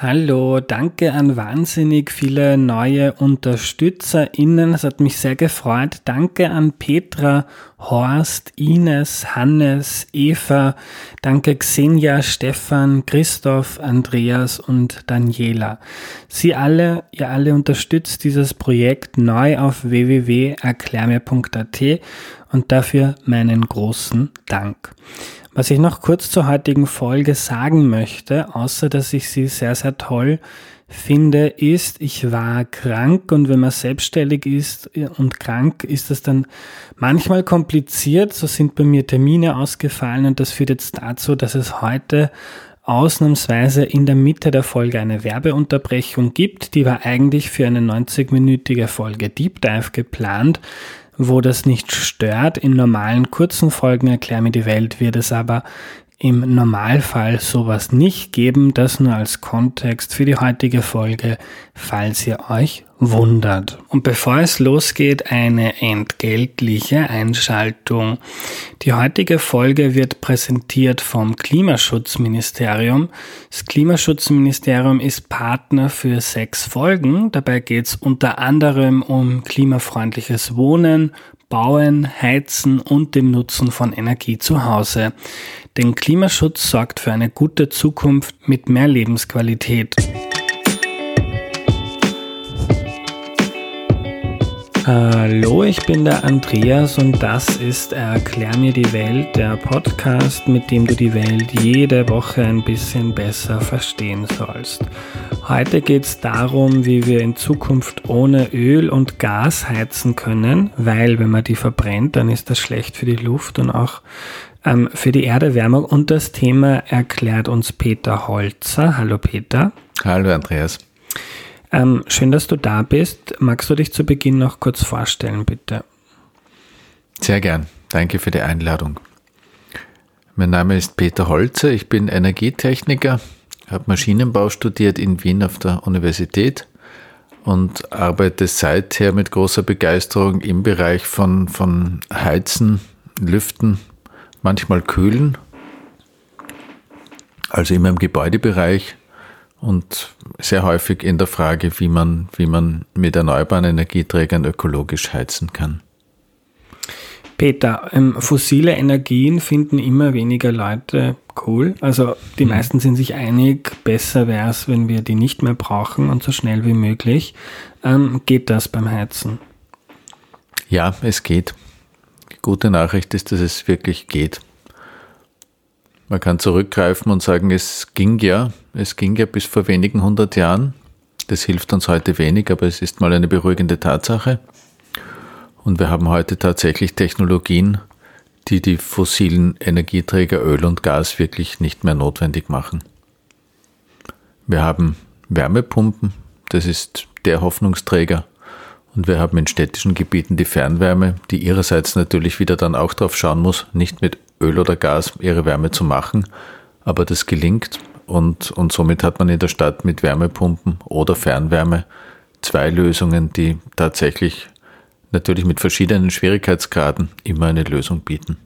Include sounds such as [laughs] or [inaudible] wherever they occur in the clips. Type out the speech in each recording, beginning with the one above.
Hallo, danke an wahnsinnig viele neue UnterstützerInnen. Es hat mich sehr gefreut. Danke an Petra, Horst, Ines, Hannes, Eva. Danke Xenia, Stefan, Christoph, Andreas und Daniela. Sie alle, ihr alle unterstützt dieses Projekt neu auf www.erklärmir.at und dafür meinen großen Dank. Was ich noch kurz zur heutigen Folge sagen möchte, außer dass ich sie sehr, sehr toll finde, ist, ich war krank und wenn man selbstständig ist und krank, ist das dann manchmal kompliziert. So sind bei mir Termine ausgefallen und das führt jetzt dazu, dass es heute ausnahmsweise in der Mitte der Folge eine Werbeunterbrechung gibt. Die war eigentlich für eine 90-minütige Folge Deep Dive geplant wo das nicht stört. In normalen kurzen Folgen Erklär mir die Welt wird es aber im Normalfall sowas nicht geben. Das nur als Kontext für die heutige Folge, falls ihr euch wundert. Und bevor es losgeht, eine entgeltliche Einschaltung. Die heutige Folge wird präsentiert vom Klimaschutzministerium. Das Klimaschutzministerium ist Partner für sechs Folgen. Dabei geht es unter anderem um klimafreundliches Wohnen, Bauen, Heizen und dem Nutzen von Energie zu Hause. Denn Klimaschutz sorgt für eine gute Zukunft mit mehr Lebensqualität. Hallo, ich bin der Andreas und das ist Erklär mir die Welt, der Podcast, mit dem du die Welt jede Woche ein bisschen besser verstehen sollst. Heute geht es darum, wie wir in Zukunft ohne Öl und Gas heizen können, weil wenn man die verbrennt, dann ist das schlecht für die Luft und auch ähm, für die Erderwärmung. Und das Thema erklärt uns Peter Holzer. Hallo Peter. Hallo Andreas. Ähm, schön, dass du da bist. Magst du dich zu Beginn noch kurz vorstellen, bitte? Sehr gern. Danke für die Einladung. Mein Name ist Peter Holzer. Ich bin Energietechniker, habe Maschinenbau studiert in Wien auf der Universität und arbeite seither mit großer Begeisterung im Bereich von, von Heizen, Lüften, manchmal kühlen, also immer im Gebäudebereich und sehr häufig in der Frage, wie man, wie man mit erneuerbaren Energieträgern ökologisch heizen kann. Peter, ähm, fossile Energien finden immer weniger Leute cool. Also die mhm. meisten sind sich einig, besser wäre es, wenn wir die nicht mehr brauchen und so schnell wie möglich. Ähm, geht das beim Heizen? Ja, es geht. Die gute Nachricht ist, dass es wirklich geht. Man kann zurückgreifen und sagen, es ging ja, es ging ja bis vor wenigen hundert Jahren. Das hilft uns heute wenig, aber es ist mal eine beruhigende Tatsache. Und wir haben heute tatsächlich Technologien, die die fossilen Energieträger Öl und Gas wirklich nicht mehr notwendig machen. Wir haben Wärmepumpen, das ist der Hoffnungsträger. Und wir haben in städtischen Gebieten die Fernwärme, die ihrerseits natürlich wieder dann auch darauf schauen muss, nicht mit Öl oder Gas ihre Wärme zu machen, aber das gelingt und, und somit hat man in der Stadt mit Wärmepumpen oder Fernwärme zwei Lösungen, die tatsächlich natürlich mit verschiedenen Schwierigkeitsgraden immer eine Lösung bieten.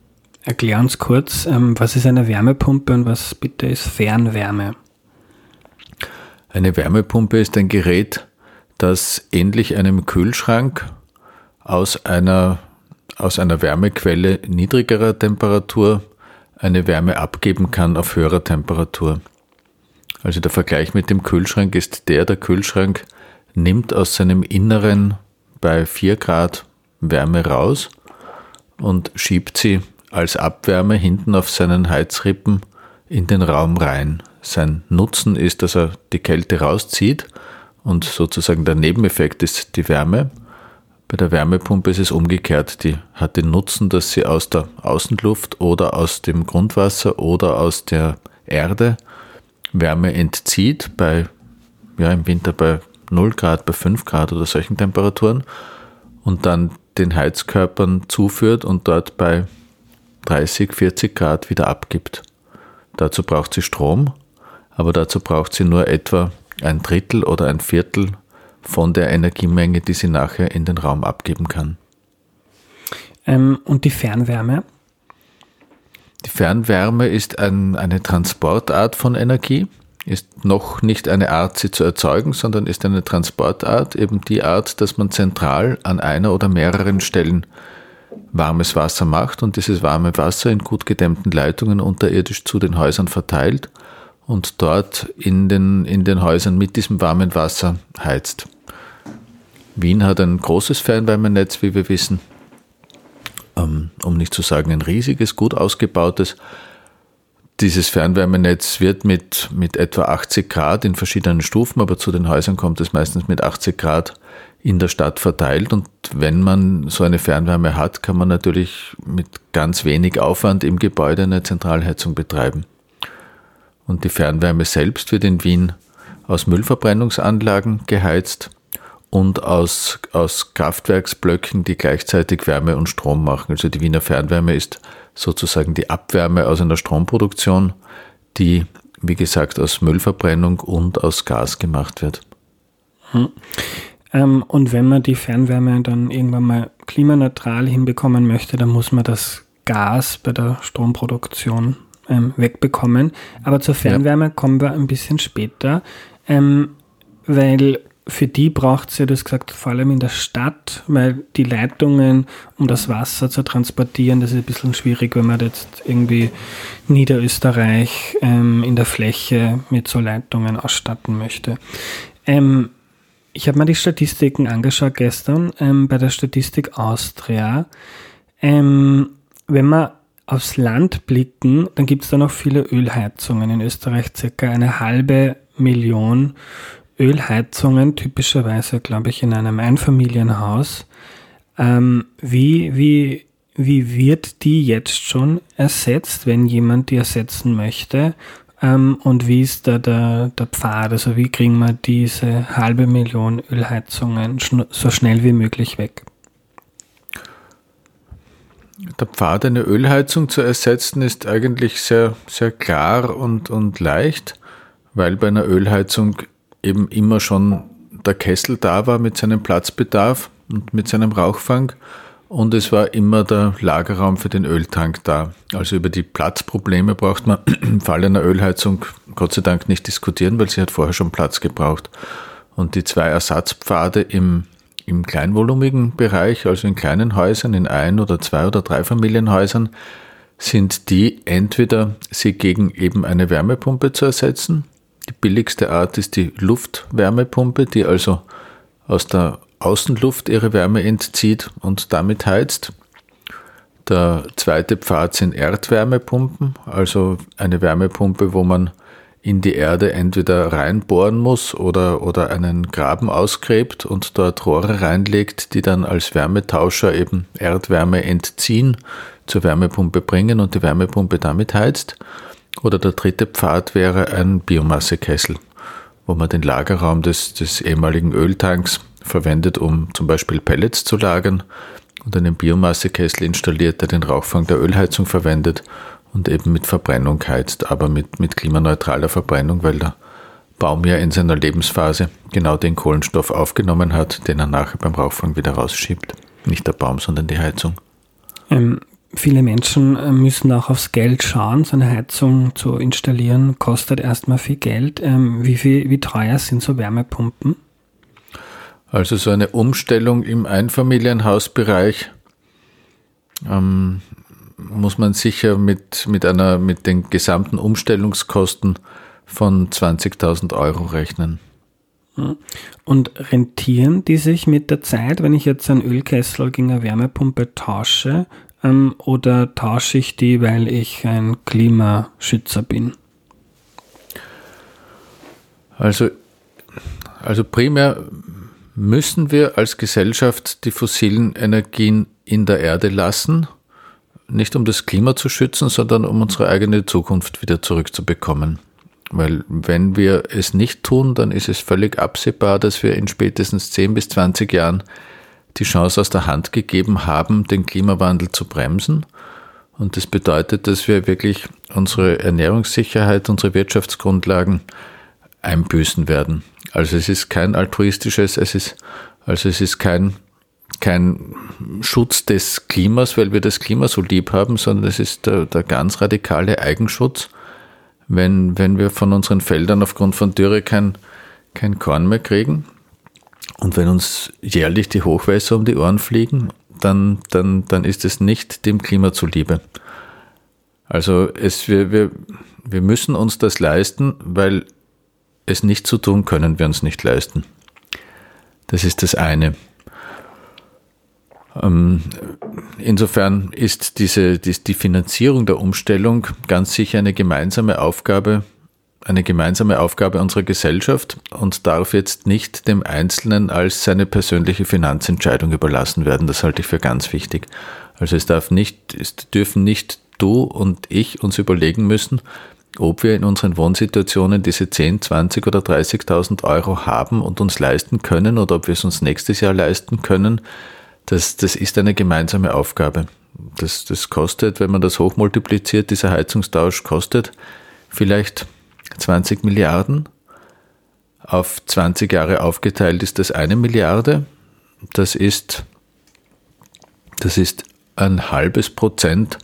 Erklär uns kurz, ähm, was ist eine Wärmepumpe und was bitte ist Fernwärme? Eine Wärmepumpe ist ein Gerät, das ähnlich einem Kühlschrank aus einer aus einer Wärmequelle niedrigerer Temperatur eine Wärme abgeben kann auf höherer Temperatur. Also der Vergleich mit dem Kühlschrank ist der, der Kühlschrank nimmt aus seinem Inneren bei 4 Grad Wärme raus und schiebt sie als Abwärme hinten auf seinen Heizrippen in den Raum rein. Sein Nutzen ist, dass er die Kälte rauszieht und sozusagen der Nebeneffekt ist die Wärme. Bei der Wärmepumpe ist es umgekehrt. Die hat den Nutzen, dass sie aus der Außenluft oder aus dem Grundwasser oder aus der Erde Wärme entzieht, bei, ja, im Winter bei 0 Grad, bei 5 Grad oder solchen Temperaturen und dann den Heizkörpern zuführt und dort bei 30, 40 Grad wieder abgibt. Dazu braucht sie Strom, aber dazu braucht sie nur etwa ein Drittel oder ein Viertel von der Energiemenge, die sie nachher in den Raum abgeben kann. Ähm, und die Fernwärme? Die Fernwärme ist ein, eine Transportart von Energie. Ist noch nicht eine Art, sie zu erzeugen, sondern ist eine Transportart, eben die Art, dass man zentral an einer oder mehreren Stellen warmes Wasser macht und dieses warme Wasser in gut gedämmten Leitungen unterirdisch zu den Häusern verteilt und dort in den, in den Häusern mit diesem warmen Wasser heizt. Wien hat ein großes Fernwärmenetz, wie wir wissen, ähm, um nicht zu sagen ein riesiges, gut ausgebautes. Dieses Fernwärmenetz wird mit, mit etwa 80 Grad in verschiedenen Stufen, aber zu den Häusern kommt es meistens mit 80 Grad in der Stadt verteilt. Und wenn man so eine Fernwärme hat, kann man natürlich mit ganz wenig Aufwand im Gebäude eine Zentralheizung betreiben. Und die Fernwärme selbst wird in Wien aus Müllverbrennungsanlagen geheizt und aus, aus Kraftwerksblöcken, die gleichzeitig Wärme und Strom machen. Also die Wiener Fernwärme ist sozusagen die Abwärme aus einer Stromproduktion, die, wie gesagt, aus Müllverbrennung und aus Gas gemacht wird. Hm. Ähm, und wenn man die Fernwärme dann irgendwann mal klimaneutral hinbekommen möchte, dann muss man das Gas bei der Stromproduktion ähm, wegbekommen. Aber zur Fernwärme ja. kommen wir ein bisschen später, ähm, weil für die braucht es ja, du hast gesagt, vor allem in der Stadt, weil die Leitungen, um das Wasser zu transportieren, das ist ein bisschen schwierig, wenn man jetzt irgendwie Niederösterreich ähm, in der Fläche mit so Leitungen ausstatten möchte. Ähm, ich habe mir die Statistiken angeschaut gestern ähm, bei der Statistik Austria. Ähm, wenn wir aufs Land blicken, dann gibt es da noch viele Ölheizungen. In Österreich circa eine halbe Million Ölheizungen, typischerweise, glaube ich, in einem Einfamilienhaus. Ähm, wie, wie, wie wird die jetzt schon ersetzt, wenn jemand die ersetzen möchte? Ähm, und wie ist da der, der Pfad? Also wie kriegen wir diese halbe Million Ölheizungen schn so schnell wie möglich weg? Der Pfad, eine Ölheizung zu ersetzen, ist eigentlich sehr, sehr klar und, und leicht, weil bei einer Ölheizung eben immer schon der Kessel da war mit seinem Platzbedarf und mit seinem Rauchfang und es war immer der Lagerraum für den Öltank da. Also über die Platzprobleme braucht man im Fall einer Ölheizung Gott sei Dank nicht diskutieren, weil sie hat vorher schon Platz gebraucht. Und die zwei Ersatzpfade im, im kleinvolumigen Bereich, also in kleinen Häusern, in ein oder zwei oder drei Familienhäusern, sind die entweder sie gegen eben eine Wärmepumpe zu ersetzen. Die billigste Art ist die Luftwärmepumpe, die also aus der Außenluft ihre Wärme entzieht und damit heizt. Der zweite Pfad sind Erdwärmepumpen, also eine Wärmepumpe, wo man in die Erde entweder reinbohren muss oder, oder einen Graben ausgräbt und dort Rohre reinlegt, die dann als Wärmetauscher eben Erdwärme entziehen, zur Wärmepumpe bringen und die Wärmepumpe damit heizt. Oder der dritte Pfad wäre ein Biomassekessel, wo man den Lagerraum des, des ehemaligen Öltanks verwendet, um zum Beispiel Pellets zu lagern und einen Biomassekessel installiert, der den Rauchfang der Ölheizung verwendet und eben mit Verbrennung heizt, aber mit, mit klimaneutraler Verbrennung, weil der Baum ja in seiner Lebensphase genau den Kohlenstoff aufgenommen hat, den er nachher beim Rauchfang wieder rausschiebt. Nicht der Baum, sondern die Heizung. Ähm, viele Menschen äh, müssen auch aufs Geld schauen. So eine Heizung zu installieren kostet erstmal viel Geld. Ähm, wie, viel, wie teuer sind so Wärmepumpen? Also so eine Umstellung im Einfamilienhausbereich ähm, muss man sicher mit, mit, einer, mit den gesamten Umstellungskosten von 20.000 Euro rechnen. Und rentieren die sich mit der Zeit, wenn ich jetzt einen Ölkessel gegen eine Wärmepumpe tausche? Ähm, oder tausche ich die, weil ich ein Klimaschützer bin? Also, also primär Müssen wir als Gesellschaft die fossilen Energien in der Erde lassen? Nicht um das Klima zu schützen, sondern um unsere eigene Zukunft wieder zurückzubekommen. Weil wenn wir es nicht tun, dann ist es völlig absehbar, dass wir in spätestens 10 bis 20 Jahren die Chance aus der Hand gegeben haben, den Klimawandel zu bremsen. Und das bedeutet, dass wir wirklich unsere Ernährungssicherheit, unsere Wirtschaftsgrundlagen einbüßen werden. Also es ist kein altruistisches, es ist, also es ist kein, kein Schutz des Klimas, weil wir das Klima so lieb haben, sondern es ist der, der ganz radikale Eigenschutz, wenn, wenn wir von unseren Feldern aufgrund von Dürre kein, kein Korn mehr kriegen und wenn uns jährlich die Hochwässer um die Ohren fliegen, dann, dann, dann ist es nicht dem Klima zuliebe. Also es, wir, wir, wir müssen uns das leisten, weil es nicht zu tun können wir uns nicht leisten. Das ist das eine. Ähm, insofern ist diese, die Finanzierung der Umstellung ganz sicher eine gemeinsame Aufgabe, eine gemeinsame Aufgabe unserer Gesellschaft und darf jetzt nicht dem Einzelnen als seine persönliche Finanzentscheidung überlassen werden. Das halte ich für ganz wichtig. Also es darf nicht, es dürfen nicht du und ich uns überlegen müssen, ob wir in unseren Wohnsituationen diese 10, 20 oder 30.000 Euro haben und uns leisten können oder ob wir es uns nächstes Jahr leisten können, das, das ist eine gemeinsame Aufgabe. Das, das kostet, wenn man das hochmultipliziert, dieser Heizungstausch kostet vielleicht 20 Milliarden. Auf 20 Jahre aufgeteilt ist das eine Milliarde. Das ist, das ist ein halbes Prozent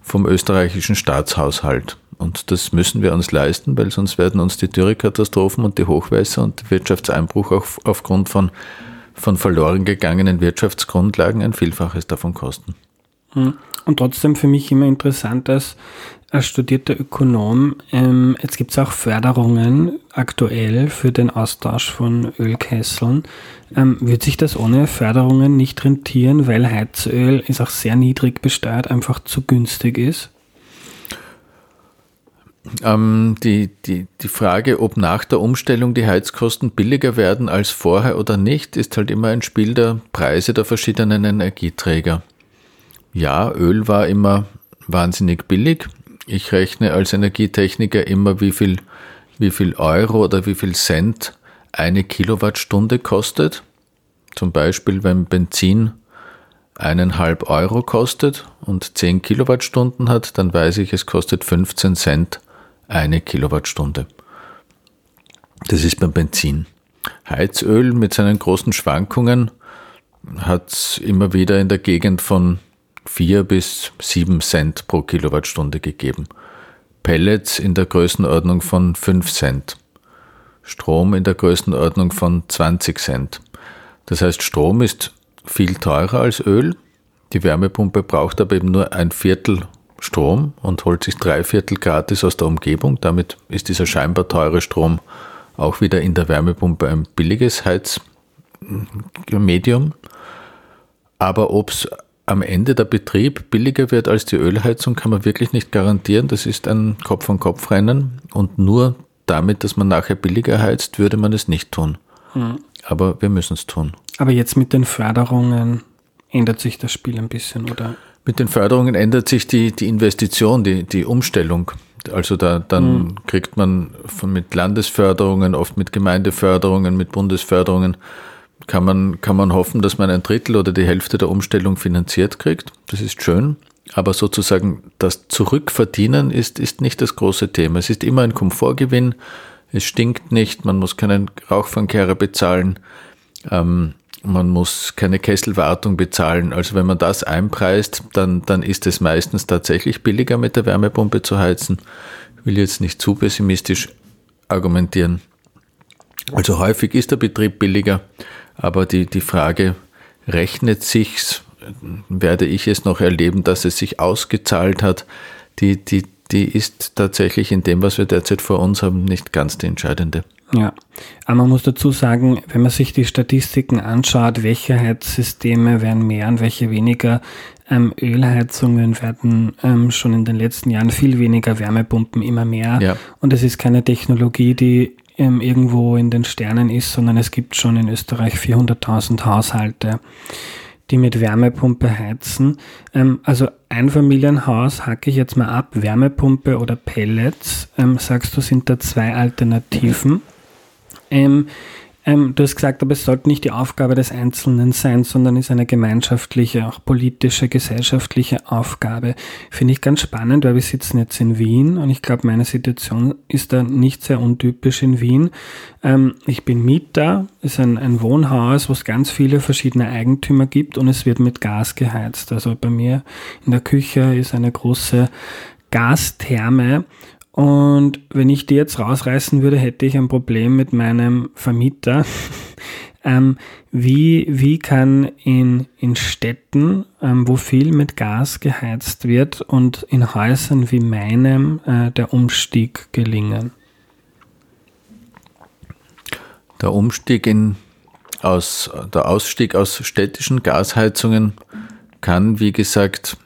vom österreichischen Staatshaushalt. Und das müssen wir uns leisten, weil sonst werden uns die Dürrekatastrophen und die Hochwässer und der Wirtschaftseinbruch auch aufgrund von, von verloren gegangenen Wirtschaftsgrundlagen ein Vielfaches davon kosten. Hm. Und trotzdem für mich immer interessant, dass als studierter Ökonom, ähm, jetzt gibt es auch Förderungen aktuell für den Austausch von Ölkesseln. Ähm, wird sich das ohne Förderungen nicht rentieren, weil Heizöl ist auch sehr niedrig besteuert, einfach zu günstig ist? Ähm, die, die, die Frage, ob nach der Umstellung die Heizkosten billiger werden als vorher oder nicht, ist halt immer ein Spiel der Preise der verschiedenen Energieträger. Ja, Öl war immer wahnsinnig billig. Ich rechne als Energietechniker immer, wie viel, wie viel Euro oder wie viel Cent eine Kilowattstunde kostet. Zum Beispiel, wenn Benzin eineinhalb Euro kostet und 10 Kilowattstunden hat, dann weiß ich, es kostet 15 Cent eine Kilowattstunde. Das ist beim Benzin. Heizöl mit seinen großen Schwankungen hat immer wieder in der Gegend von 4 bis 7 Cent pro Kilowattstunde gegeben. Pellets in der Größenordnung von 5 Cent. Strom in der Größenordnung von 20 Cent. Das heißt, Strom ist viel teurer als Öl. Die Wärmepumpe braucht aber eben nur ein Viertel Strom und holt sich drei Viertel gratis aus der Umgebung. Damit ist dieser scheinbar teure Strom auch wieder in der Wärmepumpe ein billiges Heizmedium. Aber ob es am Ende der Betrieb billiger wird als die Ölheizung, kann man wirklich nicht garantieren. Das ist ein Kopf-an-Kopf-Rennen und nur damit, dass man nachher billiger heizt, würde man es nicht tun. Mhm. Aber wir müssen es tun. Aber jetzt mit den Förderungen ändert sich das Spiel ein bisschen, oder? Mit den Förderungen ändert sich die, die Investition, die, die Umstellung. Also da, dann mhm. kriegt man von, mit Landesförderungen, oft mit Gemeindeförderungen, mit Bundesförderungen, kann man, kann man hoffen, dass man ein Drittel oder die Hälfte der Umstellung finanziert kriegt. Das ist schön. Aber sozusagen das Zurückverdienen ist, ist nicht das große Thema. Es ist immer ein Komfortgewinn. Es stinkt nicht. Man muss keinen Rauchfangkehrer bezahlen. Ähm, man muss keine Kesselwartung bezahlen. Also wenn man das einpreist, dann, dann ist es meistens tatsächlich billiger mit der Wärmepumpe zu heizen. Ich will jetzt nicht zu pessimistisch argumentieren. Also häufig ist der Betrieb billiger, aber die, die Frage, rechnet sich's, werde ich es noch erleben, dass es sich ausgezahlt hat, die, die, die ist tatsächlich in dem, was wir derzeit vor uns haben, nicht ganz die entscheidende. Ja, aber man muss dazu sagen, wenn man sich die Statistiken anschaut, welche Heizsysteme werden mehr und welche weniger, ähm, Ölheizungen werden ähm, schon in den letzten Jahren viel weniger, Wärmepumpen immer mehr. Ja. Und es ist keine Technologie, die ähm, irgendwo in den Sternen ist, sondern es gibt schon in Österreich 400.000 Haushalte, die mit Wärmepumpe heizen. Ähm, also Einfamilienhaus hacke ich jetzt mal ab, Wärmepumpe oder Pellets, ähm, sagst du, sind da zwei Alternativen. Ähm, du hast gesagt, aber es sollte nicht die Aufgabe des Einzelnen sein, sondern ist eine gemeinschaftliche, auch politische, gesellschaftliche Aufgabe. Finde ich ganz spannend, weil wir sitzen jetzt in Wien und ich glaube, meine Situation ist da nicht sehr untypisch in Wien. Ähm, ich bin Mieter, ist ein, ein Wohnhaus, wo es ganz viele verschiedene Eigentümer gibt und es wird mit Gas geheizt. Also bei mir in der Küche ist eine große Gastherme Und wenn ich die jetzt rausreißen würde, hätte ich ein Problem mit meinem Vermieter. [laughs] ähm, wie, wie kann in, in Städten, ähm, wo viel mit Gas geheizt wird und in Häusern wie meinem äh, der Umstieg gelingen? Der Umstieg in, aus, der Ausstieg aus städtischen Gasheizungen kann, wie gesagt,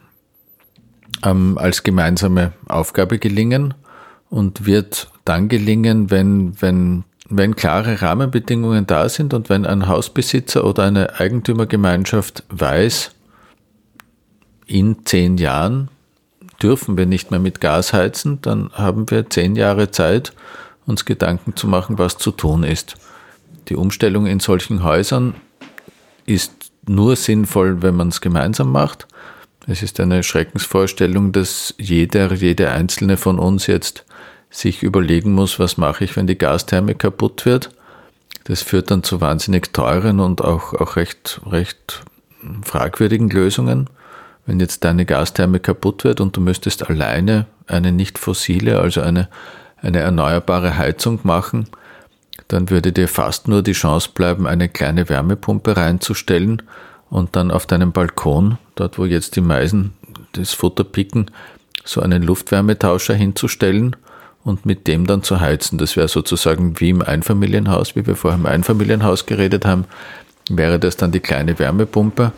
ähm, als gemeinsame Aufgabe gelingen und wird dann gelingen, wenn, wenn, wenn klare Rahmenbedingungen da sind und wenn ein Hausbesitzer oder eine Eigentümergemeinschaft weiß, in zehn Jahren dürfen wir nicht mehr mit Gas heizen, dann haben wir zehn Jahre Zeit, uns Gedanken zu machen, was zu tun ist. Die Umstellung in solchen Häusern ist nur sinnvoll, wenn man es gemeinsam macht. Es ist eine Schreckensvorstellung, dass jeder, jede einzelne von uns jetzt sich überlegen muss, was mache ich, wenn die Gastherme kaputt wird. Das führt dann zu wahnsinnig teuren und auch, auch recht, recht fragwürdigen Lösungen. Wenn jetzt deine Gastherme kaputt wird und du müsstest alleine eine nicht fossile, also eine, eine erneuerbare Heizung machen, dann würde dir fast nur die Chance bleiben, eine kleine Wärmepumpe reinzustellen und dann auf deinem Balkon, dort wo jetzt die Meisen das Futter picken, so einen Luftwärmetauscher hinzustellen und mit dem dann zu heizen. Das wäre sozusagen wie im Einfamilienhaus, wie wir vorher im Einfamilienhaus geredet haben, wäre das dann die kleine Wärmepumpe.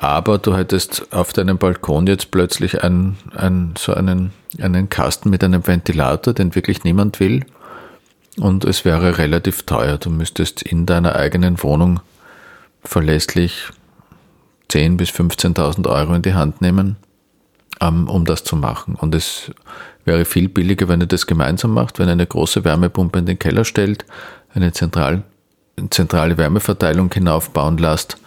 Aber du hättest auf deinem Balkon jetzt plötzlich ein, ein, so einen, einen Kasten mit einem Ventilator, den wirklich niemand will. Und es wäre relativ teuer. Du müsstest in deiner eigenen Wohnung verlässlich 10.000 bis 15.000 Euro in die Hand nehmen, ähm, um das zu machen. Und es Wäre viel billiger, wenn ihr das gemeinsam macht, wenn ihr eine große Wärmepumpe in den Keller stellt, eine zentral, zentrale Wärmeverteilung hinaufbauen lasst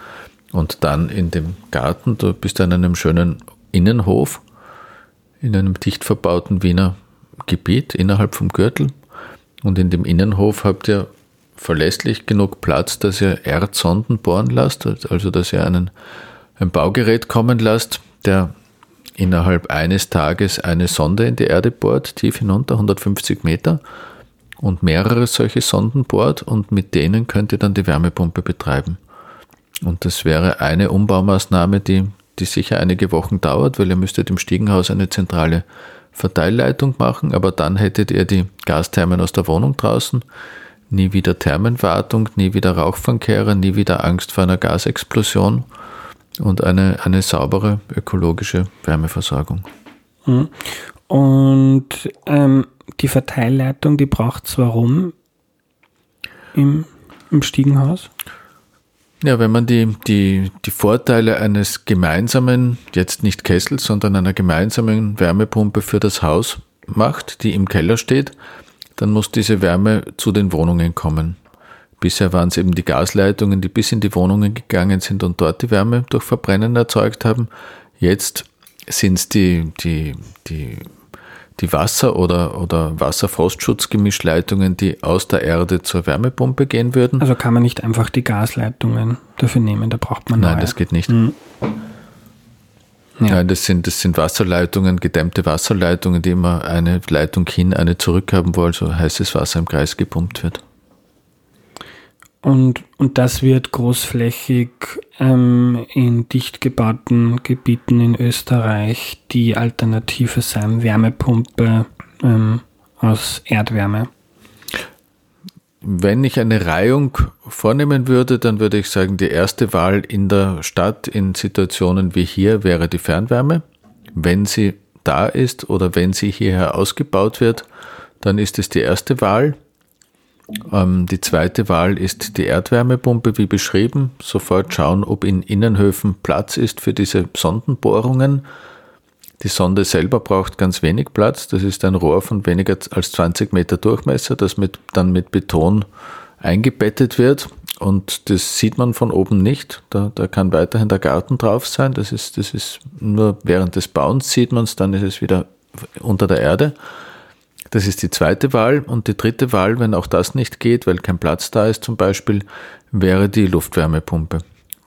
und dann in dem Garten, du bist an einem schönen Innenhof, in einem dicht verbauten Wiener Gebiet innerhalb vom Gürtel. Und in dem Innenhof habt ihr verlässlich genug Platz, dass ihr Erdsonden bohren lasst, also dass ihr einen, ein Baugerät kommen lasst, der innerhalb eines Tages eine Sonde in die Erde bohrt, tief hinunter, 150 Meter, und mehrere solche Sonden bohrt und mit denen könnt ihr dann die Wärmepumpe betreiben. Und das wäre eine Umbaumaßnahme, die, die sicher einige Wochen dauert, weil ihr müsstet im Stiegenhaus eine zentrale Verteilleitung machen, aber dann hättet ihr die Gasthermen aus der Wohnung draußen, nie wieder Thermenwartung, nie wieder Rauchfangkehrer, nie wieder Angst vor einer Gasexplosion und eine, eine saubere ökologische Wärmeversorgung. Mhm. Und ähm, die Verteilleitung, die braucht es warum im, im Stiegenhaus? Ja, wenn man die, die, die Vorteile eines gemeinsamen, jetzt nicht Kessels, sondern einer gemeinsamen Wärmepumpe für das Haus macht, die im Keller steht, dann muss diese Wärme zu den Wohnungen kommen. Bisher waren es eben die Gasleitungen, die bis in die Wohnungen gegangen sind und dort die Wärme durch Verbrennen erzeugt haben. Jetzt sind es die, die, die, die Wasser- oder, oder Wasserfrostschutzgemischleitungen, die aus der Erde zur Wärmepumpe gehen würden. Also kann man nicht einfach die Gasleitungen dafür nehmen, da braucht man Nein, neue. das geht nicht. Mhm. Ja. Nein, das sind, das sind Wasserleitungen, gedämmte Wasserleitungen, die immer eine Leitung hin, eine zurück haben wollen, so heißes Wasser im Kreis gepumpt wird. Und, und das wird großflächig ähm, in dicht gebauten Gebieten in Österreich die Alternative sein, Wärmepumpe ähm, aus Erdwärme. Wenn ich eine Reihung vornehmen würde, dann würde ich sagen, die erste Wahl in der Stadt in Situationen wie hier wäre die Fernwärme. Wenn sie da ist oder wenn sie hierher ausgebaut wird, dann ist es die erste Wahl. Ähm, die zweite Wahl ist die Erdwärmepumpe, wie beschrieben. Sofort schauen, ob in Innenhöfen Platz ist für diese Sondenbohrungen. Die Sonde selber braucht ganz wenig Platz. Das ist ein Rohr von weniger als 20 Meter Durchmesser, das mit, dann mit Beton eingebettet wird. Und das sieht man von oben nicht. Da, da kann weiterhin der Garten drauf sein. Das ist, das ist nur während des Bauens sieht man es, dann ist es wieder unter der Erde. Das ist die zweite Wahl. Und die dritte Wahl, wenn auch das nicht geht, weil kein Platz da ist zum Beispiel, wäre die Luftwärmepumpe,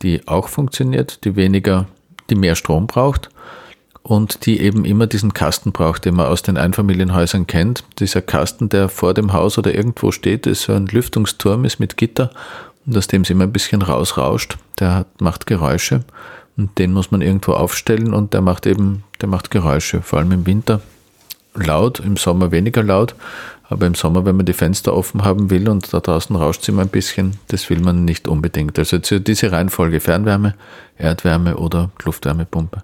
die auch funktioniert, die weniger, die mehr Strom braucht und die eben immer diesen Kasten braucht, den man aus den Einfamilienhäusern kennt. Dieser Kasten, der vor dem Haus oder irgendwo steht, ist so ein Lüftungsturm, ist mit Gitter und aus dem es immer ein bisschen rausrauscht. Der hat, macht Geräusche und den muss man irgendwo aufstellen und der macht eben, der macht Geräusche, vor allem im Winter laut, im Sommer weniger laut, aber im Sommer, wenn man die Fenster offen haben will und da draußen rauscht es immer ein bisschen, das will man nicht unbedingt. Also diese Reihenfolge Fernwärme, Erdwärme oder Luftwärmepumpe.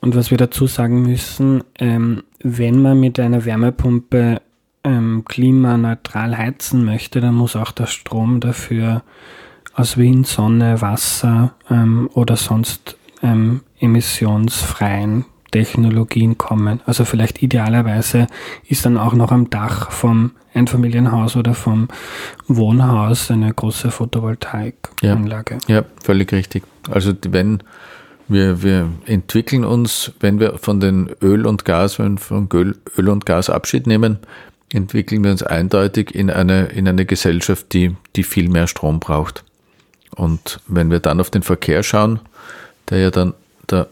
Und was wir dazu sagen müssen, ähm, wenn man mit einer Wärmepumpe ähm, klimaneutral heizen möchte, dann muss auch der Strom dafür aus Wind, Sonne, Wasser ähm, oder sonst ähm, emissionsfreien Technologien kommen. Also vielleicht idealerweise ist dann auch noch am Dach vom Einfamilienhaus oder vom Wohnhaus eine große Photovoltaikanlage. Ja, ja, völlig richtig. Also wenn wir, wir entwickeln uns, wenn wir von den Öl und Gas, wenn wir von Öl und Gas Abschied nehmen, entwickeln wir uns eindeutig in eine, in eine Gesellschaft, die, die viel mehr Strom braucht. Und wenn wir dann auf den Verkehr schauen, der ja dann der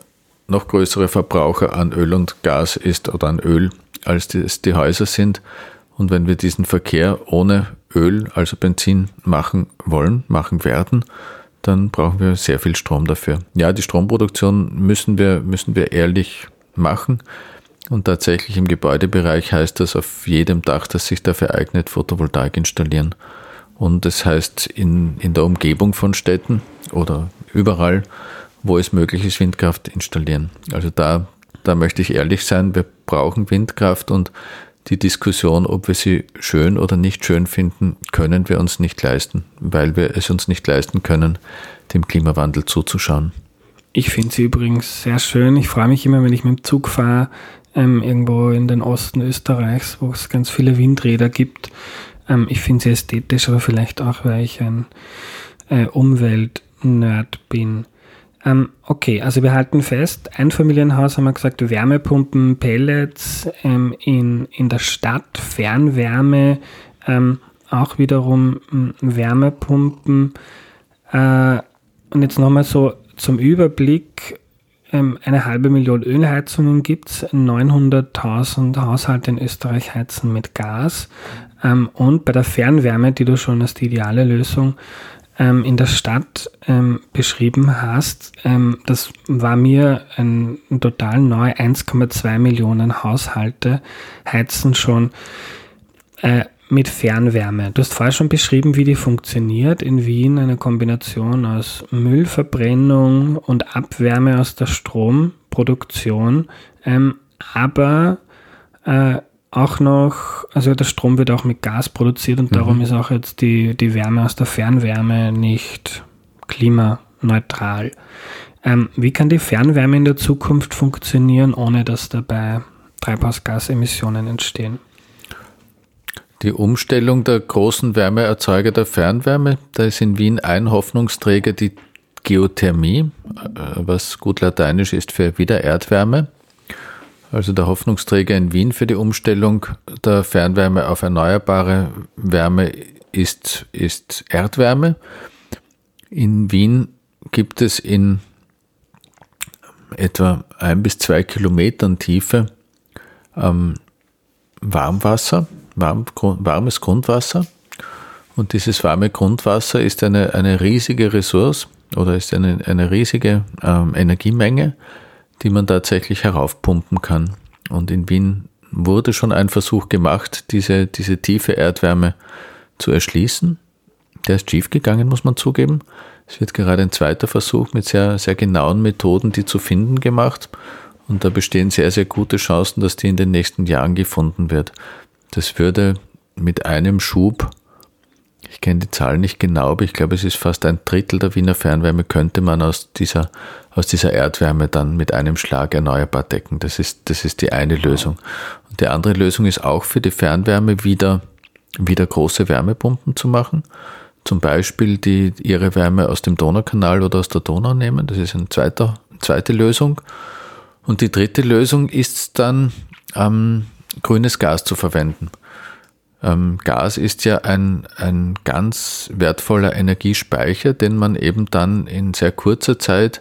noch größere Verbraucher an Öl und Gas ist oder an Öl, als die, die Häuser sind. Und wenn wir diesen Verkehr ohne Öl, also Benzin, machen wollen, machen werden, dann brauchen wir sehr viel Strom dafür. Ja, die Stromproduktion müssen wir, müssen wir ehrlich machen. Und tatsächlich im Gebäudebereich heißt das auf jedem Dach, das sich dafür eignet, Photovoltaik installieren. Und das heißt in, in der Umgebung von Städten oder überall, wo es möglich ist, Windkraft installieren. Also da, da möchte ich ehrlich sein, wir brauchen Windkraft und die Diskussion, ob wir sie schön oder nicht schön finden, können wir uns nicht leisten, weil wir es uns nicht leisten können, dem Klimawandel zuzuschauen. Ich finde sie übrigens sehr schön. Ich freue mich immer, wenn ich mit dem Zug fahre, ähm, irgendwo in den Osten Österreichs, wo es ganz viele Windräder gibt. Ähm, ich finde sie ästhetisch, aber vielleicht auch, weil ich ein äh, Umweltnerd bin. Ähm, okay, also wir halten fest, Einfamilienhaus haben wir gesagt, Wärmepumpen, Pellets ähm, in, in der Stadt, Fernwärme, ähm, auch wiederum hm, Wärmepumpen. Äh, und jetzt nochmal so zum Überblick, ähm, eine halbe Million Ölheizungen gibt es, 900.000 Haushalte in Österreich heizen mit Gas. Ähm, und bei der Fernwärme, die du schon als die ideale Lösung ähm, in der Stadt ähm, beschrieben hast, ähm, das war mir ein, ein total neu. 1,2 Millionen Haushalte heizen schon äh, mit Fernwärme. Du hast vorher schon beschrieben, wie die funktioniert. In Wien eine Kombination aus Müllverbrennung und Abwärme aus der Stromproduktion. Ähm, aber äh, auch noch, also der Strom wird auch mit Gas produziert und mhm. darum ist auch jetzt die, die Wärme aus der Fernwärme nicht klimaneutral. Ähm, wie kann die Fernwärme in der Zukunft funktionieren, ohne dass dabei Treibhausgasemissionen entstehen? Die Umstellung der großen Wärmeerzeuger der Fernwärme, da ist in Wien ein Hoffnungsträger die Geothermie, äh, was gut lateinisch ist für Wiedererdwärme also der Hoffnungsträger in Wien für die Umstellung der Fernwärme auf erneuerbare Wärme ist, ist Erdwärme. In Wien gibt es in etwa ein bis zwei Kilometern Tiefe ähm, Warmwasser, warm, warmes Grundwasser. Und dieses warme Grundwasser ist eine, eine riesige Ressource oder ist eine, eine riesige ähm, Energiemenge die man tatsächlich heraufpumpen kann. Und in Wien wurde schon ein Versuch gemacht, diese, diese tiefe Erdwärme zu erschließen. Der ist schiefgegangen, muss man zugeben. Es wird gerade ein zweiter Versuch mit sehr, sehr genauen Methoden, die zu finden, gemacht. Und da bestehen sehr, sehr gute Chancen, dass die in den nächsten Jahren gefunden wird. Das würde mit einem Schub ich kenne die Zahlen nicht genau, aber ich glaube, es ist fast ein Drittel der Wiener Fernwärme könnte man aus dieser, aus dieser Erdwärme dann mit einem Schlag erneuerbar decken. Das ist, das ist die eine Lösung. Und die andere Lösung ist auch für die Fernwärme wieder, wieder große Wärmepumpen zu machen. Zum Beispiel die ihre Wärme aus dem Donaukanal oder aus der Donau nehmen. Das ist eine zweite, zweite Lösung. Und die dritte Lösung ist dann, ähm, grünes Gas zu verwenden. Ähm, Gas ist ja ein, ein ganz wertvoller Energiespeicher, den man eben dann in sehr kurzer Zeit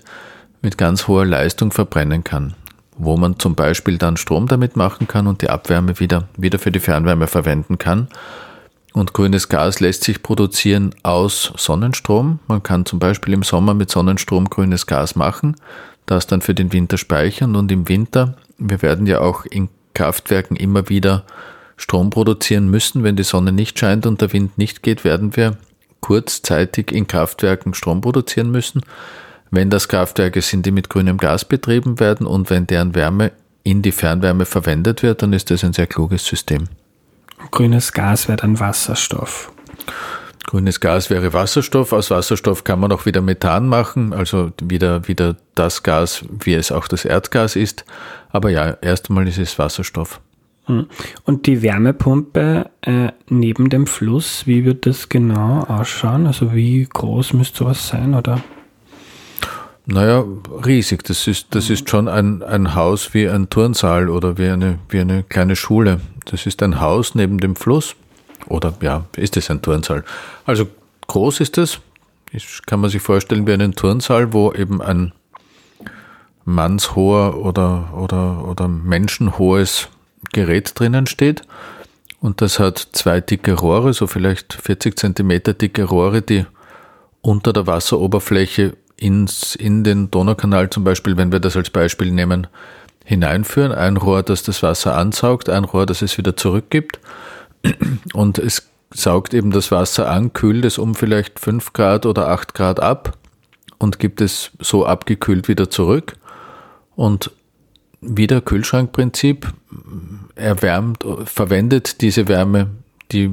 mit ganz hoher Leistung verbrennen kann. wo man zum Beispiel dann Strom damit machen kann und die Abwärme wieder, wieder für die Fernwärme verwenden kann. Und grünes Gas lässt sich produzieren aus Sonnenstrom. Man kann zum Beispiel im Sommer mit Sonnenstrom grünes Gas machen, das dann für den Winter speichern und im Winter, wir werden ja auch in Kraftwerken immer wieder Strom produzieren müssen, wenn die Sonne nicht scheint und der Wind nicht geht, werden wir kurzzeitig in Kraftwerken Strom produzieren müssen. Wenn das Kraftwerke sind, die mit grünem Gas betrieben werden und wenn deren Wärme in die Fernwärme verwendet wird, dann ist das ein sehr kluges System. Grünes Gas wäre dann Wasserstoff. Grünes Gas wäre Wasserstoff. Aus Wasserstoff kann man auch wieder Methan machen, also wieder, wieder das Gas, wie es auch das Erdgas ist. Aber ja, erst einmal ist es Wasserstoff. Hm. Und die Wärmepumpe äh, neben dem Fluss, wie wird das genau ausschauen? Also wie groß müsste sowas sein, oder? Naja, riesig. Das ist, das ist schon ein, ein Haus wie ein Turnsaal oder wie eine, wie eine kleine Schule. Das ist ein Haus neben dem Fluss. Oder ja, ist es ein Turnsaal? Also groß ist es. Kann man sich vorstellen wie einen Turnsaal, wo eben ein mannshoher oder, oder, oder menschenhohes Gerät drinnen steht. Und das hat zwei dicke Rohre, so vielleicht 40 Zentimeter dicke Rohre, die unter der Wasseroberfläche ins, in den Donaukanal zum Beispiel, wenn wir das als Beispiel nehmen, hineinführen. Ein Rohr, das das Wasser ansaugt, ein Rohr, das es wieder zurückgibt. Und es saugt eben das Wasser an, kühlt es um vielleicht 5 Grad oder 8 Grad ab und gibt es so abgekühlt wieder zurück. Und wieder Kühlschrankprinzip, erwärmt, verwendet diese Wärme, die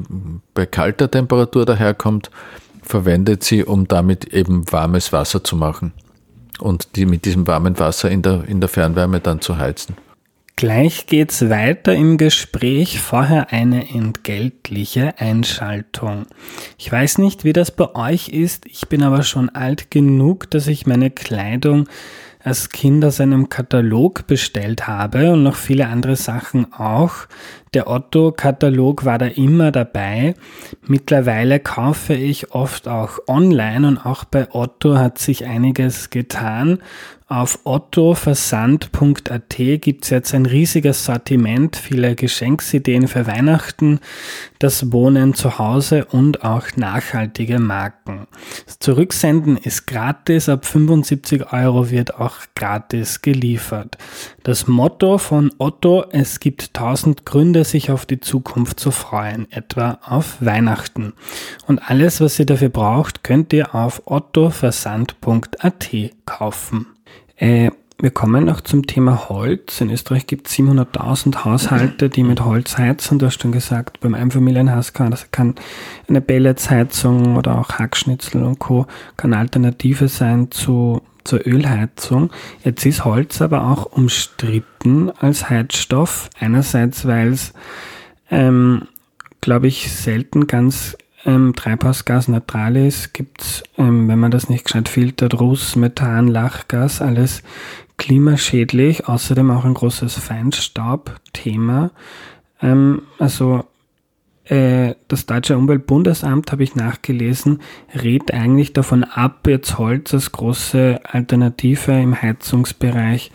bei kalter Temperatur daherkommt, verwendet sie, um damit eben warmes Wasser zu machen und die mit diesem warmen Wasser in der, in der Fernwärme dann zu heizen. Gleich geht's weiter im Gespräch. Vorher eine entgeltliche Einschaltung. Ich weiß nicht, wie das bei euch ist. Ich bin aber schon alt genug, dass ich meine Kleidung als Kind aus einem Katalog bestellt habe und noch viele andere Sachen auch. Der Otto-Katalog war da immer dabei. Mittlerweile kaufe ich oft auch online und auch bei Otto hat sich einiges getan. Auf ottoversand.at gibt es jetzt ein riesiges Sortiment, viele Geschenksideen für Weihnachten, das Wohnen zu Hause und auch nachhaltige Marken. Das Zurücksenden ist gratis, ab 75 Euro wird auch gratis geliefert. Das Motto von Otto, es gibt tausend Gründe, sich auf die Zukunft zu freuen, etwa auf Weihnachten. Und alles, was ihr dafür braucht, könnt ihr auf ottoversand.at kaufen. Äh, wir kommen noch zum Thema Holz. In Österreich gibt es 700.000 Haushalte, die mit Holz heizen. Du hast schon gesagt, beim Einfamilienhaus kann das kann eine Pelletsheizung oder auch Hackschnitzel und Co. kann Alternative sein zu, zur Ölheizung. Jetzt ist Holz aber auch umstritten als Heizstoff. Einerseits, weil es, ähm, glaube ich, selten ganz ähm, treibhausgasneutral ist, gibt es, ähm, wenn man das nicht gescheit filtert, Ruß, Methan, Lachgas, alles klimaschädlich, außerdem auch ein großes Feinstaubthema. Ähm, also äh, das Deutsche Umweltbundesamt, habe ich nachgelesen, rät eigentlich davon ab, jetzt Holz als große Alternative im Heizungsbereich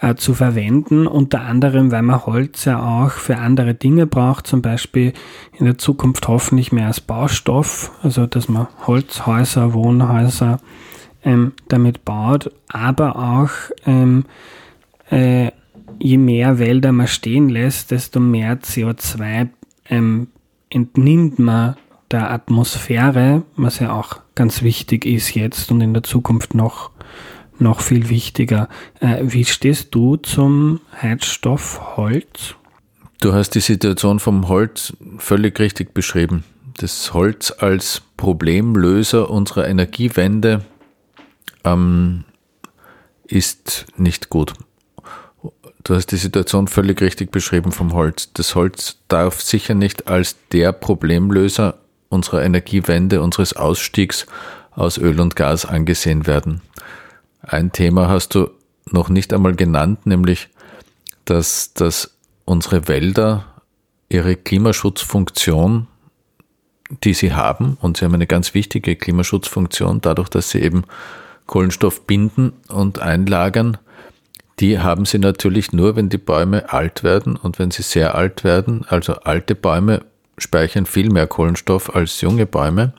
äh, zu verwenden, unter anderem, weil man Holz ja auch für andere Dinge braucht, zum Beispiel in der Zukunft hoffentlich mehr als Baustoff, also dass man Holzhäuser, Wohnhäuser ähm, damit baut, aber auch ähm, äh, je mehr Wälder man stehen lässt, desto mehr CO2 ähm, entnimmt man der Atmosphäre, was ja auch ganz wichtig ist jetzt und in der Zukunft noch noch viel wichtiger. Äh, wie stehst du zum Heizstoff Holz? Du hast die Situation vom Holz völlig richtig beschrieben. Das Holz als Problemlöser unserer Energiewende ähm, ist nicht gut. Du hast die Situation völlig richtig beschrieben vom Holz. Das Holz darf sicher nicht als der Problemlöser unserer Energiewende, unseres Ausstiegs aus Öl und Gas angesehen werden. Ein Thema hast du noch nicht einmal genannt, nämlich, dass, dass unsere Wälder ihre Klimaschutzfunktion, die sie haben, und sie haben eine ganz wichtige Klimaschutzfunktion, dadurch, dass sie eben Kohlenstoff binden und einlagern, die haben sie natürlich nur, wenn die Bäume alt werden und wenn sie sehr alt werden. Also alte Bäume speichern viel mehr Kohlenstoff als junge Bäume.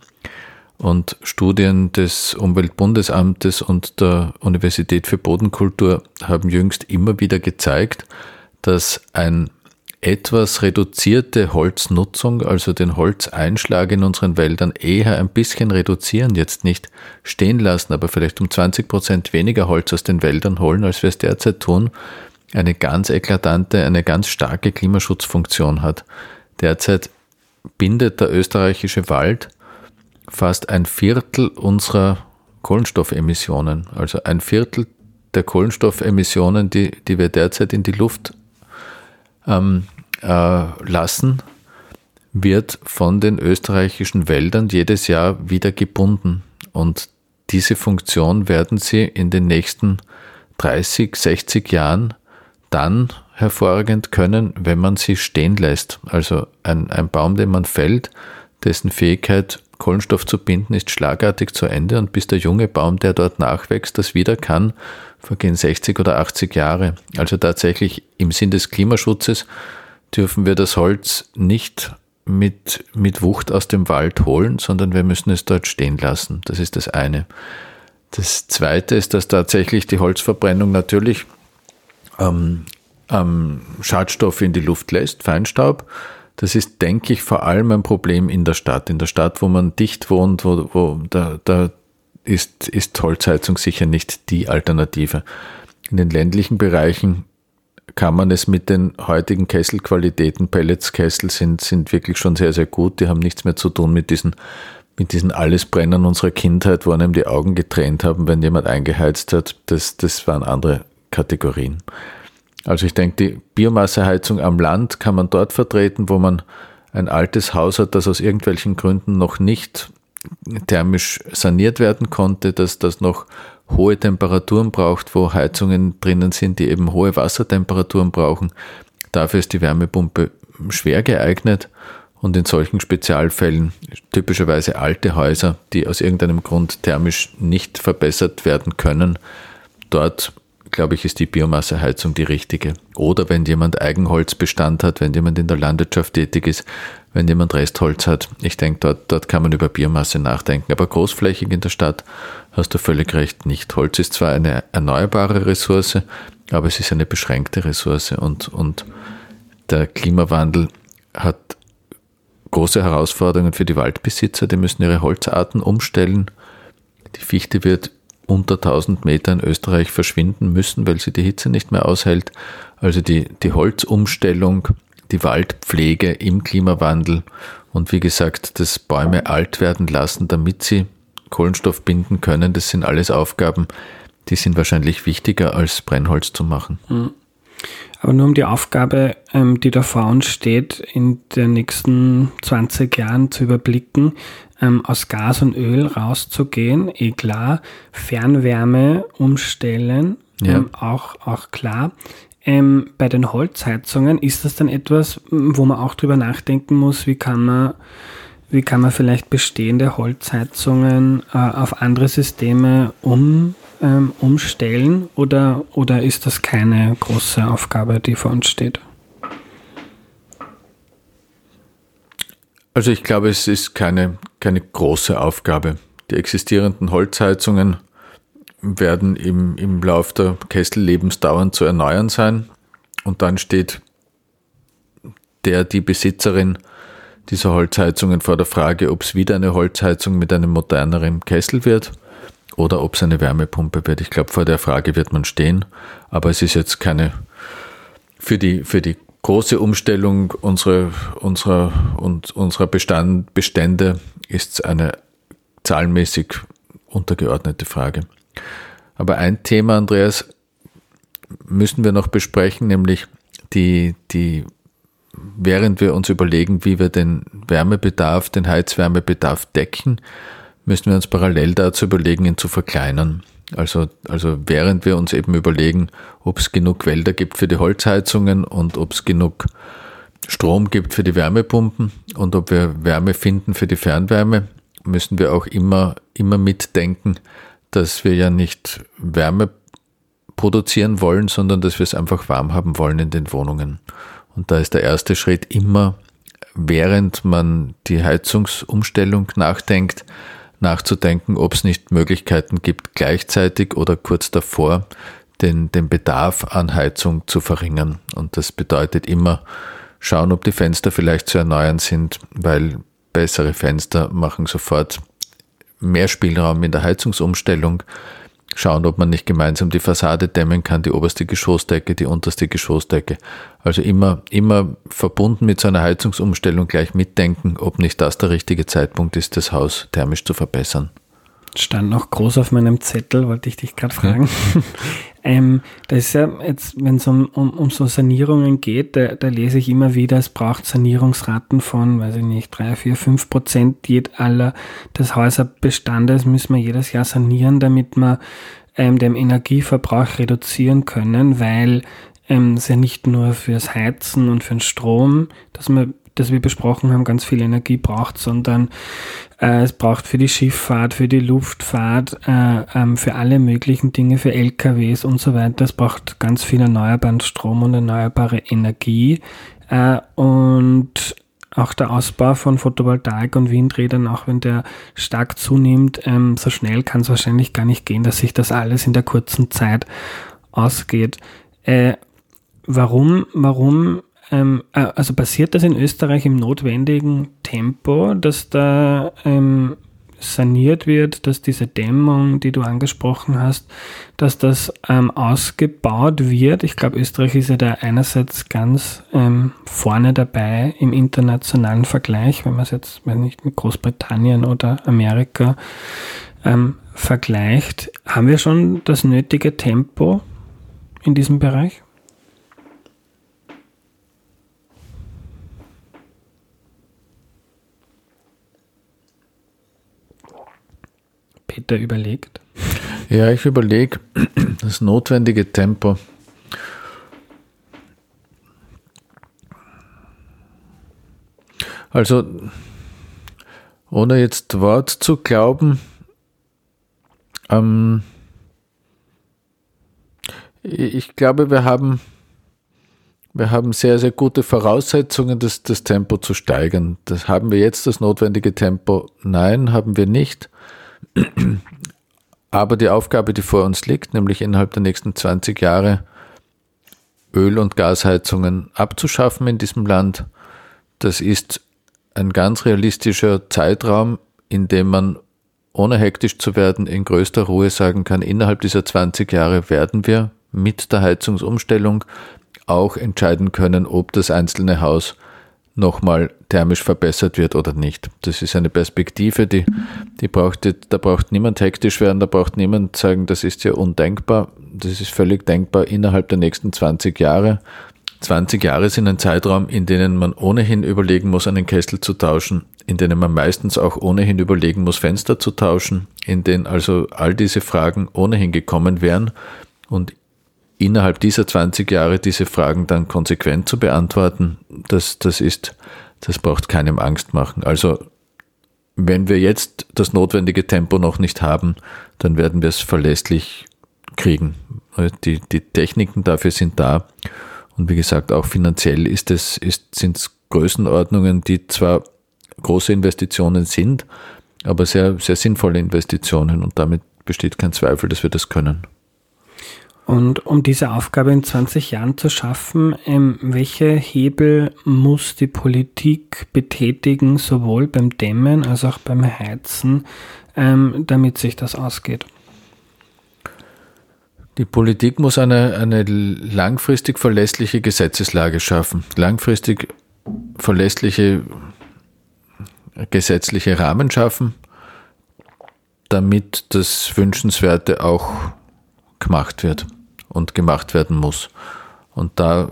Und Studien des Umweltbundesamtes und der Universität für Bodenkultur haben jüngst immer wieder gezeigt, dass ein etwas reduzierte Holznutzung, also den Holzeinschlag in unseren Wäldern eher ein bisschen reduzieren, jetzt nicht stehen lassen, aber vielleicht um 20 Prozent weniger Holz aus den Wäldern holen, als wir es derzeit tun, eine ganz eklatante, eine ganz starke Klimaschutzfunktion hat. Derzeit bindet der österreichische Wald fast ein Viertel unserer Kohlenstoffemissionen, also ein Viertel der Kohlenstoffemissionen, die, die wir derzeit in die Luft ähm, äh, lassen, wird von den österreichischen Wäldern jedes Jahr wieder gebunden. Und diese Funktion werden sie in den nächsten 30, 60 Jahren dann hervorragend können, wenn man sie stehen lässt. Also ein, ein Baum, den man fällt, dessen Fähigkeit, Kohlenstoff zu binden, ist schlagartig zu Ende und bis der junge Baum, der dort nachwächst, das wieder kann, vergehen 60 oder 80 Jahre. Also tatsächlich im Sinn des Klimaschutzes dürfen wir das Holz nicht mit, mit Wucht aus dem Wald holen, sondern wir müssen es dort stehen lassen. Das ist das eine. Das zweite ist, dass tatsächlich die Holzverbrennung natürlich ähm, ähm, Schadstoffe in die Luft lässt, Feinstaub. Das ist, denke ich, vor allem ein Problem in der Stadt. In der Stadt, wo man dicht wohnt, wo, wo da, da ist, ist Holzheizung sicher nicht die Alternative. In den ländlichen Bereichen kann man es mit den heutigen Kesselqualitäten, Pelletskessel sind, sind wirklich schon sehr, sehr gut. Die haben nichts mehr zu tun mit diesen, mit diesen Allesbrennern unserer Kindheit, wo einem die Augen getränt haben, wenn jemand eingeheizt hat. Das, das waren andere Kategorien. Also ich denke, die Biomasseheizung am Land kann man dort vertreten, wo man ein altes Haus hat, das aus irgendwelchen Gründen noch nicht thermisch saniert werden konnte, dass das noch hohe Temperaturen braucht, wo Heizungen drinnen sind, die eben hohe Wassertemperaturen brauchen. Dafür ist die Wärmepumpe schwer geeignet und in solchen Spezialfällen typischerweise alte Häuser, die aus irgendeinem Grund thermisch nicht verbessert werden können, dort glaube ich, ist die Biomasseheizung die richtige. Oder wenn jemand Eigenholzbestand hat, wenn jemand in der Landwirtschaft tätig ist, wenn jemand Restholz hat. Ich denke, dort, dort kann man über Biomasse nachdenken. Aber großflächig in der Stadt hast du völlig recht nicht. Holz ist zwar eine erneuerbare Ressource, aber es ist eine beschränkte Ressource und, und der Klimawandel hat große Herausforderungen für die Waldbesitzer. Die müssen ihre Holzarten umstellen. Die Fichte wird unter 1000 Meter in Österreich verschwinden müssen, weil sie die Hitze nicht mehr aushält. Also die, die Holzumstellung, die Waldpflege im Klimawandel und wie gesagt, das Bäume alt werden lassen, damit sie Kohlenstoff binden können, das sind alles Aufgaben, die sind wahrscheinlich wichtiger als Brennholz zu machen. Mhm. Aber nur um die Aufgabe, ähm, die da vor uns steht, in den nächsten 20 Jahren zu überblicken, ähm, aus Gas und Öl rauszugehen, eh klar. Fernwärme umstellen, ja. ähm, auch, auch klar. Ähm, bei den Holzheizungen ist das dann etwas, wo man auch drüber nachdenken muss, wie kann man, wie kann man vielleicht bestehende Holzheizungen äh, auf andere Systeme um, ähm, umstellen oder, oder ist das keine große Aufgabe, die vor uns steht? Also ich glaube, es ist keine, keine große Aufgabe. Die existierenden Holzheizungen werden im, im Lauf der Kessellebensdauer zu erneuern sein. Und dann steht der, die Besitzerin dieser Holzheizungen vor der Frage, ob es wieder eine Holzheizung mit einem moderneren Kessel wird oder ob es eine Wärmepumpe wird. Ich glaube, vor der Frage wird man stehen, aber es ist jetzt keine für die, für die große Umstellung unserer, unserer, und unserer Bestand, Bestände ist eine zahlenmäßig untergeordnete Frage. Aber ein Thema, Andreas, müssen wir noch besprechen, nämlich die, die, während wir uns überlegen, wie wir den Wärmebedarf, den Heizwärmebedarf decken, müssen wir uns parallel dazu überlegen, ihn zu verkleinern. Also, also während wir uns eben überlegen, ob es genug Wälder gibt für die Holzheizungen und ob es genug Strom gibt für die Wärmepumpen und ob wir Wärme finden für die Fernwärme, müssen wir auch immer, immer mitdenken, dass wir ja nicht Wärme produzieren wollen, sondern dass wir es einfach warm haben wollen in den Wohnungen. Und da ist der erste Schritt immer, während man die Heizungsumstellung nachdenkt, nachzudenken, ob es nicht Möglichkeiten gibt, gleichzeitig oder kurz davor den, den Bedarf an Heizung zu verringern. Und das bedeutet immer schauen, ob die Fenster vielleicht zu erneuern sind, weil bessere Fenster machen sofort mehr Spielraum in der Heizungsumstellung. Schauen, ob man nicht gemeinsam die Fassade dämmen kann, die oberste Geschossdecke, die unterste Geschossdecke. Also immer, immer verbunden mit so einer Heizungsumstellung gleich mitdenken, ob nicht das der richtige Zeitpunkt ist, das Haus thermisch zu verbessern stand noch groß auf meinem Zettel, wollte ich dich gerade fragen. [laughs] ähm, da ist ja jetzt, wenn es um, um, um so Sanierungen geht, da, da, lese ich immer wieder, es braucht Sanierungsraten von, weiß ich nicht, drei, vier, fünf Prozent aller des Häuserbestandes müssen wir jedes Jahr sanieren, damit wir ähm, den Energieverbrauch reduzieren können, weil ähm, es ja nicht nur fürs Heizen und für den Strom, dass man das wir besprochen haben, ganz viel Energie braucht, sondern äh, es braucht für die Schifffahrt, für die Luftfahrt, äh, ähm, für alle möglichen Dinge, für LKWs und so weiter. Es braucht ganz viel erneuerbaren Strom und erneuerbare Energie. Äh, und auch der Ausbau von Photovoltaik und Windrädern, auch wenn der stark zunimmt, ähm, so schnell kann es wahrscheinlich gar nicht gehen, dass sich das alles in der kurzen Zeit ausgeht. Äh, warum, warum ähm, äh, also passiert das in Österreich im notwendigen Tempo, dass da ähm, saniert wird, dass diese Dämmung, die du angesprochen hast, dass das ähm, ausgebaut wird. Ich glaube, Österreich ist ja da einerseits ganz ähm, vorne dabei im internationalen Vergleich, wenn man es jetzt wenn nicht mit Großbritannien oder Amerika ähm, vergleicht. Haben wir schon das nötige Tempo in diesem Bereich? Peter überlegt? Ja, ich überlege das notwendige Tempo. Also, ohne jetzt Wort zu glauben, ähm, ich glaube, wir haben, wir haben sehr, sehr gute Voraussetzungen, das, das Tempo zu steigern. Das haben wir jetzt das notwendige Tempo? Nein, haben wir nicht. Aber die Aufgabe, die vor uns liegt, nämlich innerhalb der nächsten 20 Jahre Öl- und Gasheizungen abzuschaffen in diesem Land, das ist ein ganz realistischer Zeitraum, in dem man ohne hektisch zu werden in größter Ruhe sagen kann, innerhalb dieser 20 Jahre werden wir mit der Heizungsumstellung auch entscheiden können, ob das einzelne Haus nochmal thermisch verbessert wird oder nicht. Das ist eine Perspektive, die, die braucht, da braucht niemand hektisch werden, da braucht niemand sagen, das ist ja undenkbar. Das ist völlig denkbar innerhalb der nächsten 20 Jahre. 20 Jahre sind ein Zeitraum, in denen man ohnehin überlegen muss, einen Kessel zu tauschen, in denen man meistens auch ohnehin überlegen muss, Fenster zu tauschen, in denen also all diese Fragen ohnehin gekommen wären. Und innerhalb dieser 20 Jahre diese Fragen dann konsequent zu beantworten, das, das ist, das braucht keinem Angst machen. Also, wenn wir jetzt das notwendige Tempo noch nicht haben, dann werden wir es verlässlich kriegen. Die, die Techniken dafür sind da. Und wie gesagt, auch finanziell ist es, ist, sind es Größenordnungen, die zwar große Investitionen sind, aber sehr, sehr sinnvolle Investitionen. Und damit besteht kein Zweifel, dass wir das können. Und um diese Aufgabe in 20 Jahren zu schaffen, ähm, welche Hebel muss die Politik betätigen, sowohl beim Dämmen als auch beim Heizen, ähm, damit sich das ausgeht? Die Politik muss eine, eine langfristig verlässliche Gesetzeslage schaffen, langfristig verlässliche gesetzliche Rahmen schaffen, damit das Wünschenswerte auch gemacht wird und gemacht werden muss. Und da,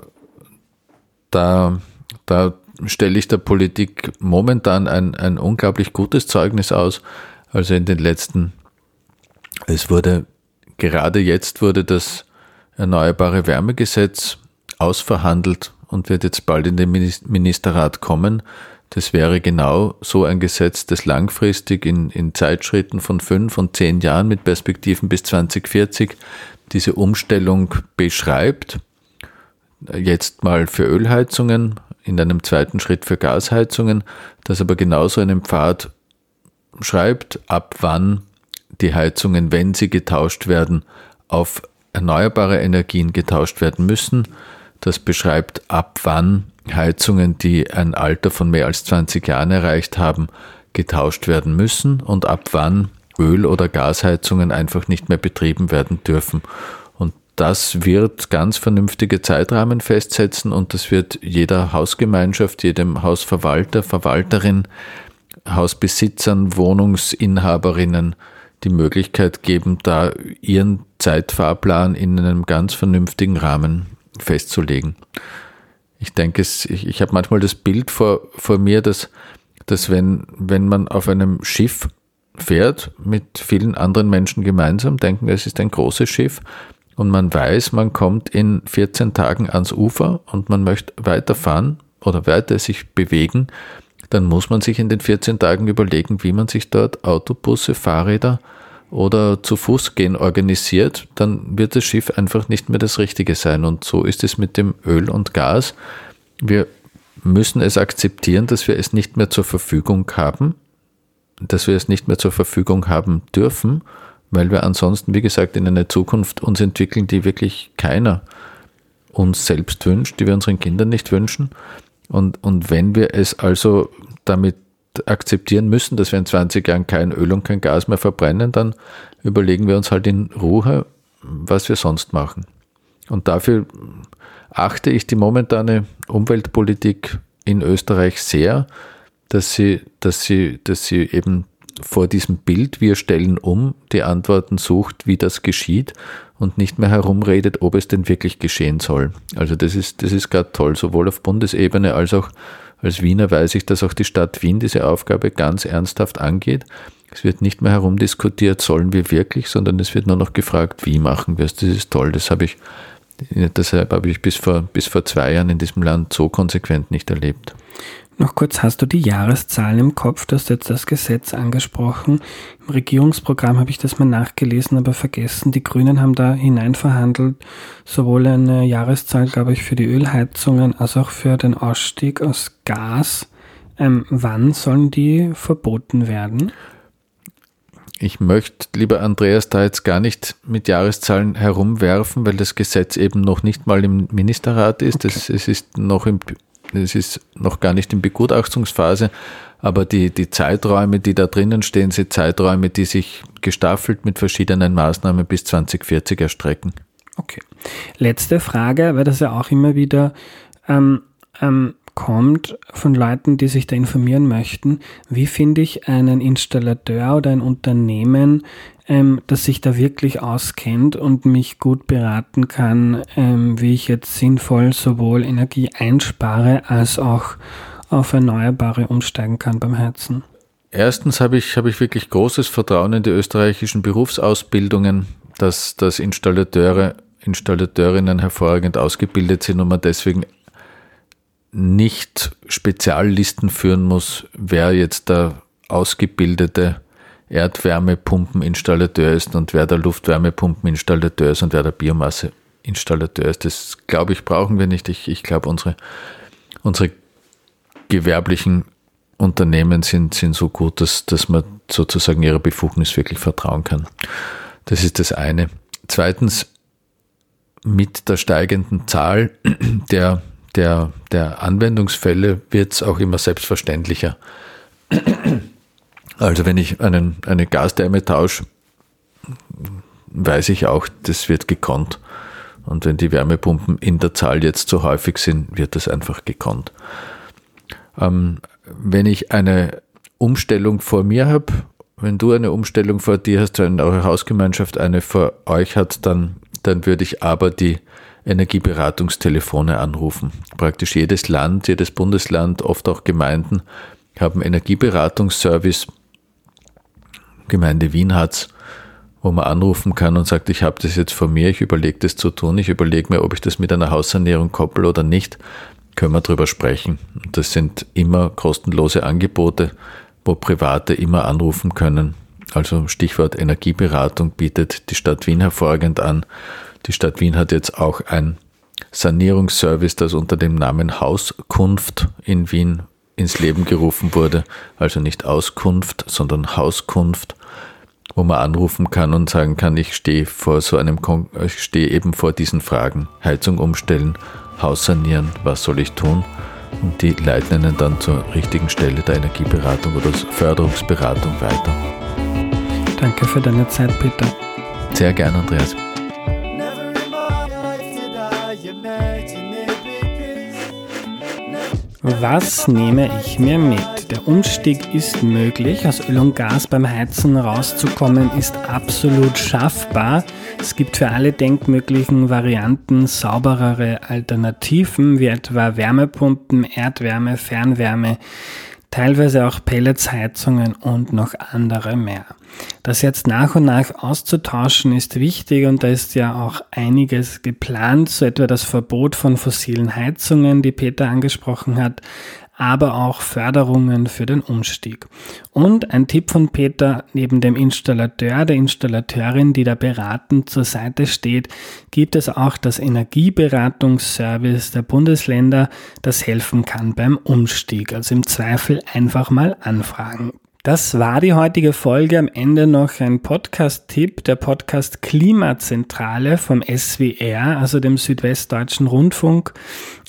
da, da stelle ich der Politik momentan ein, ein unglaublich gutes Zeugnis aus. Also in den letzten, es wurde, gerade jetzt wurde das Erneuerbare Wärmegesetz ausverhandelt und wird jetzt bald in den Ministerrat kommen. Das wäre genau so ein Gesetz, das langfristig in, in Zeitschritten von fünf und zehn Jahren mit Perspektiven bis 2040 diese Umstellung beschreibt. Jetzt mal für Ölheizungen, in einem zweiten Schritt für Gasheizungen, das aber genauso einen Pfad schreibt, ab wann die Heizungen, wenn sie getauscht werden, auf erneuerbare Energien getauscht werden müssen. Das beschreibt, ab wann Heizungen, die ein Alter von mehr als 20 Jahren erreicht haben, getauscht werden müssen und ab wann Öl- oder Gasheizungen einfach nicht mehr betrieben werden dürfen. Und das wird ganz vernünftige Zeitrahmen festsetzen und das wird jeder Hausgemeinschaft, jedem Hausverwalter, Verwalterin, Hausbesitzern, Wohnungsinhaberinnen die Möglichkeit geben, da ihren Zeitfahrplan in einem ganz vernünftigen Rahmen festzulegen. Ich denke, ich, ich habe manchmal das Bild vor, vor mir, dass, dass wenn, wenn man auf einem Schiff fährt mit vielen anderen Menschen gemeinsam, denken, es ist ein großes Schiff und man weiß, man kommt in 14 Tagen ans Ufer und man möchte weiterfahren oder weiter sich bewegen, dann muss man sich in den 14 Tagen überlegen, wie man sich dort Autobusse, Fahrräder oder zu Fuß gehen organisiert, dann wird das Schiff einfach nicht mehr das Richtige sein. Und so ist es mit dem Öl und Gas. Wir müssen es akzeptieren, dass wir es nicht mehr zur Verfügung haben, dass wir es nicht mehr zur Verfügung haben dürfen, weil wir ansonsten, wie gesagt, in eine Zukunft uns entwickeln, die wirklich keiner uns selbst wünscht, die wir unseren Kindern nicht wünschen. Und, und wenn wir es also damit akzeptieren müssen, dass wir in 20 Jahren kein Öl und kein Gas mehr verbrennen, dann überlegen wir uns halt in Ruhe, was wir sonst machen. Und dafür achte ich die momentane Umweltpolitik in Österreich sehr, dass sie, dass sie, dass sie eben vor diesem Bild, wir stellen um, die Antworten sucht, wie das geschieht und nicht mehr herumredet, ob es denn wirklich geschehen soll. Also das ist, das ist gerade toll, sowohl auf Bundesebene als auch als Wiener weiß ich, dass auch die Stadt Wien diese Aufgabe ganz ernsthaft angeht. Es wird nicht mehr herumdiskutiert, sollen wir wirklich, sondern es wird nur noch gefragt, wie machen wir es. Das ist toll. Das habe ich, deshalb habe ich bis vor, bis vor zwei Jahren in diesem Land so konsequent nicht erlebt. Noch kurz, hast du die Jahreszahlen im Kopf? Du hast jetzt das Gesetz angesprochen. Im Regierungsprogramm habe ich das mal nachgelesen, aber vergessen. Die Grünen haben da hineinverhandelt, sowohl eine Jahreszahl, glaube ich, für die Ölheizungen als auch für den Ausstieg aus Gas. Ähm, wann sollen die verboten werden? Ich möchte, lieber Andreas, da jetzt gar nicht mit Jahreszahlen herumwerfen, weil das Gesetz eben noch nicht mal im Ministerrat ist. Okay. Es, es ist noch im es ist noch gar nicht in Begutachtungsphase, aber die, die Zeiträume, die da drinnen stehen, sind Zeiträume, die sich gestaffelt mit verschiedenen Maßnahmen bis 2040 erstrecken. Okay. Letzte Frage, weil das ja auch immer wieder ähm, ähm, kommt von Leuten, die sich da informieren möchten. Wie finde ich einen Installateur oder ein Unternehmen, ähm, das sich da wirklich auskennt und mich gut beraten kann, ähm, wie ich jetzt sinnvoll sowohl Energie einspare als auch auf Erneuerbare umsteigen kann beim Heizen? Erstens habe ich, habe ich wirklich großes Vertrauen in die österreichischen Berufsausbildungen, dass, dass Installateure, Installateurinnen hervorragend ausgebildet sind und man deswegen nicht Speziallisten führen muss, wer jetzt der ausgebildete Erdwärmepumpeninstallateur ist und wer der Luftwärmepumpeninstallateur ist und wer der Biomasseinstallateur ist. Das glaube ich, brauchen wir nicht. Ich, ich glaube, unsere, unsere gewerblichen Unternehmen sind, sind so gut, dass, dass man sozusagen ihrer Befugnis wirklich vertrauen kann. Das ist das eine. Zweitens, mit der steigenden Zahl der, der, der Anwendungsfälle wird es auch immer selbstverständlicher, also wenn ich einen, eine Gastherme tausche, weiß ich auch, das wird gekonnt. Und wenn die Wärmepumpen in der Zahl jetzt so häufig sind, wird das einfach gekonnt. Ähm, wenn ich eine Umstellung vor mir habe, wenn du eine Umstellung vor dir hast, wenn eure Hausgemeinschaft eine vor euch hat, dann, dann würde ich aber die Energieberatungstelefone anrufen. Praktisch jedes Land, jedes Bundesland, oft auch Gemeinden haben Energieberatungsservice Gemeinde Wien hat, wo man anrufen kann und sagt, ich habe das jetzt vor mir, ich überlege das zu tun, ich überlege mir, ob ich das mit einer Haussanierung koppel oder nicht, können wir drüber sprechen. Das sind immer kostenlose Angebote, wo Private immer anrufen können Also Stichwort Energieberatung bietet die Stadt Wien hervorragend an. Die Stadt Wien hat jetzt auch ein Sanierungsservice, das unter dem Namen Hauskunft in Wien ins Leben gerufen wurde. Also nicht Auskunft, sondern Hauskunft, wo man anrufen kann und sagen kann, ich stehe vor so einem, ich stehe eben vor diesen Fragen. Heizung umstellen, Haus sanieren, was soll ich tun? Und die leiten einen dann zur richtigen Stelle der Energieberatung oder Förderungsberatung weiter. Danke für deine Zeit, Peter. Sehr gerne, Andreas. Was nehme ich mir mit? Der Umstieg ist möglich. Aus Öl und Gas beim Heizen rauszukommen ist absolut schaffbar. Es gibt für alle denkmöglichen Varianten sauberere Alternativen, wie etwa Wärmepumpen, Erdwärme, Fernwärme teilweise auch Pelletsheizungen und noch andere mehr. Das jetzt nach und nach auszutauschen ist wichtig und da ist ja auch einiges geplant, so etwa das Verbot von fossilen Heizungen, die Peter angesprochen hat, aber auch Förderungen für den Umstieg. Und ein Tipp von Peter, neben dem Installateur, der Installateurin, die da beratend zur Seite steht, gibt es auch das Energieberatungsservice der Bundesländer, das helfen kann beim Umstieg. Also im Zweifel einfach mal anfragen. Das war die heutige Folge. Am Ende noch ein Podcast-Tipp. Der Podcast Klimazentrale vom SWR, also dem Südwestdeutschen Rundfunk,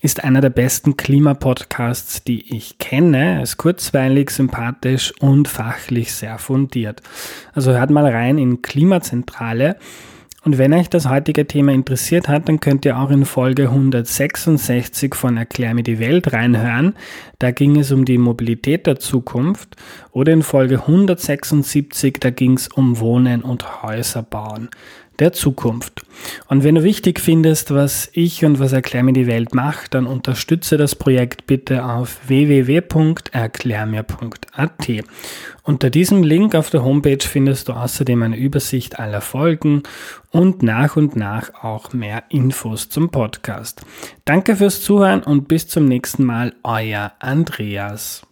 ist einer der besten Klimapodcasts, die ich kenne. Er ist kurzweilig, sympathisch und fachlich sehr fundiert. Also hört mal rein in Klimazentrale. Und wenn euch das heutige Thema interessiert hat, dann könnt ihr auch in Folge 166 von Erklär mir die Welt reinhören. Da ging es um die Mobilität der Zukunft. Oder in Folge 176, da ging es um Wohnen und Häuser bauen der Zukunft. Und wenn du wichtig findest, was ich und was Erklär mir die Welt macht, dann unterstütze das Projekt bitte auf www.erklärmir.at. Unter diesem Link auf der Homepage findest du außerdem eine Übersicht aller Folgen und nach und nach auch mehr Infos zum Podcast. Danke fürs Zuhören und bis zum nächsten Mal, euer Andreas.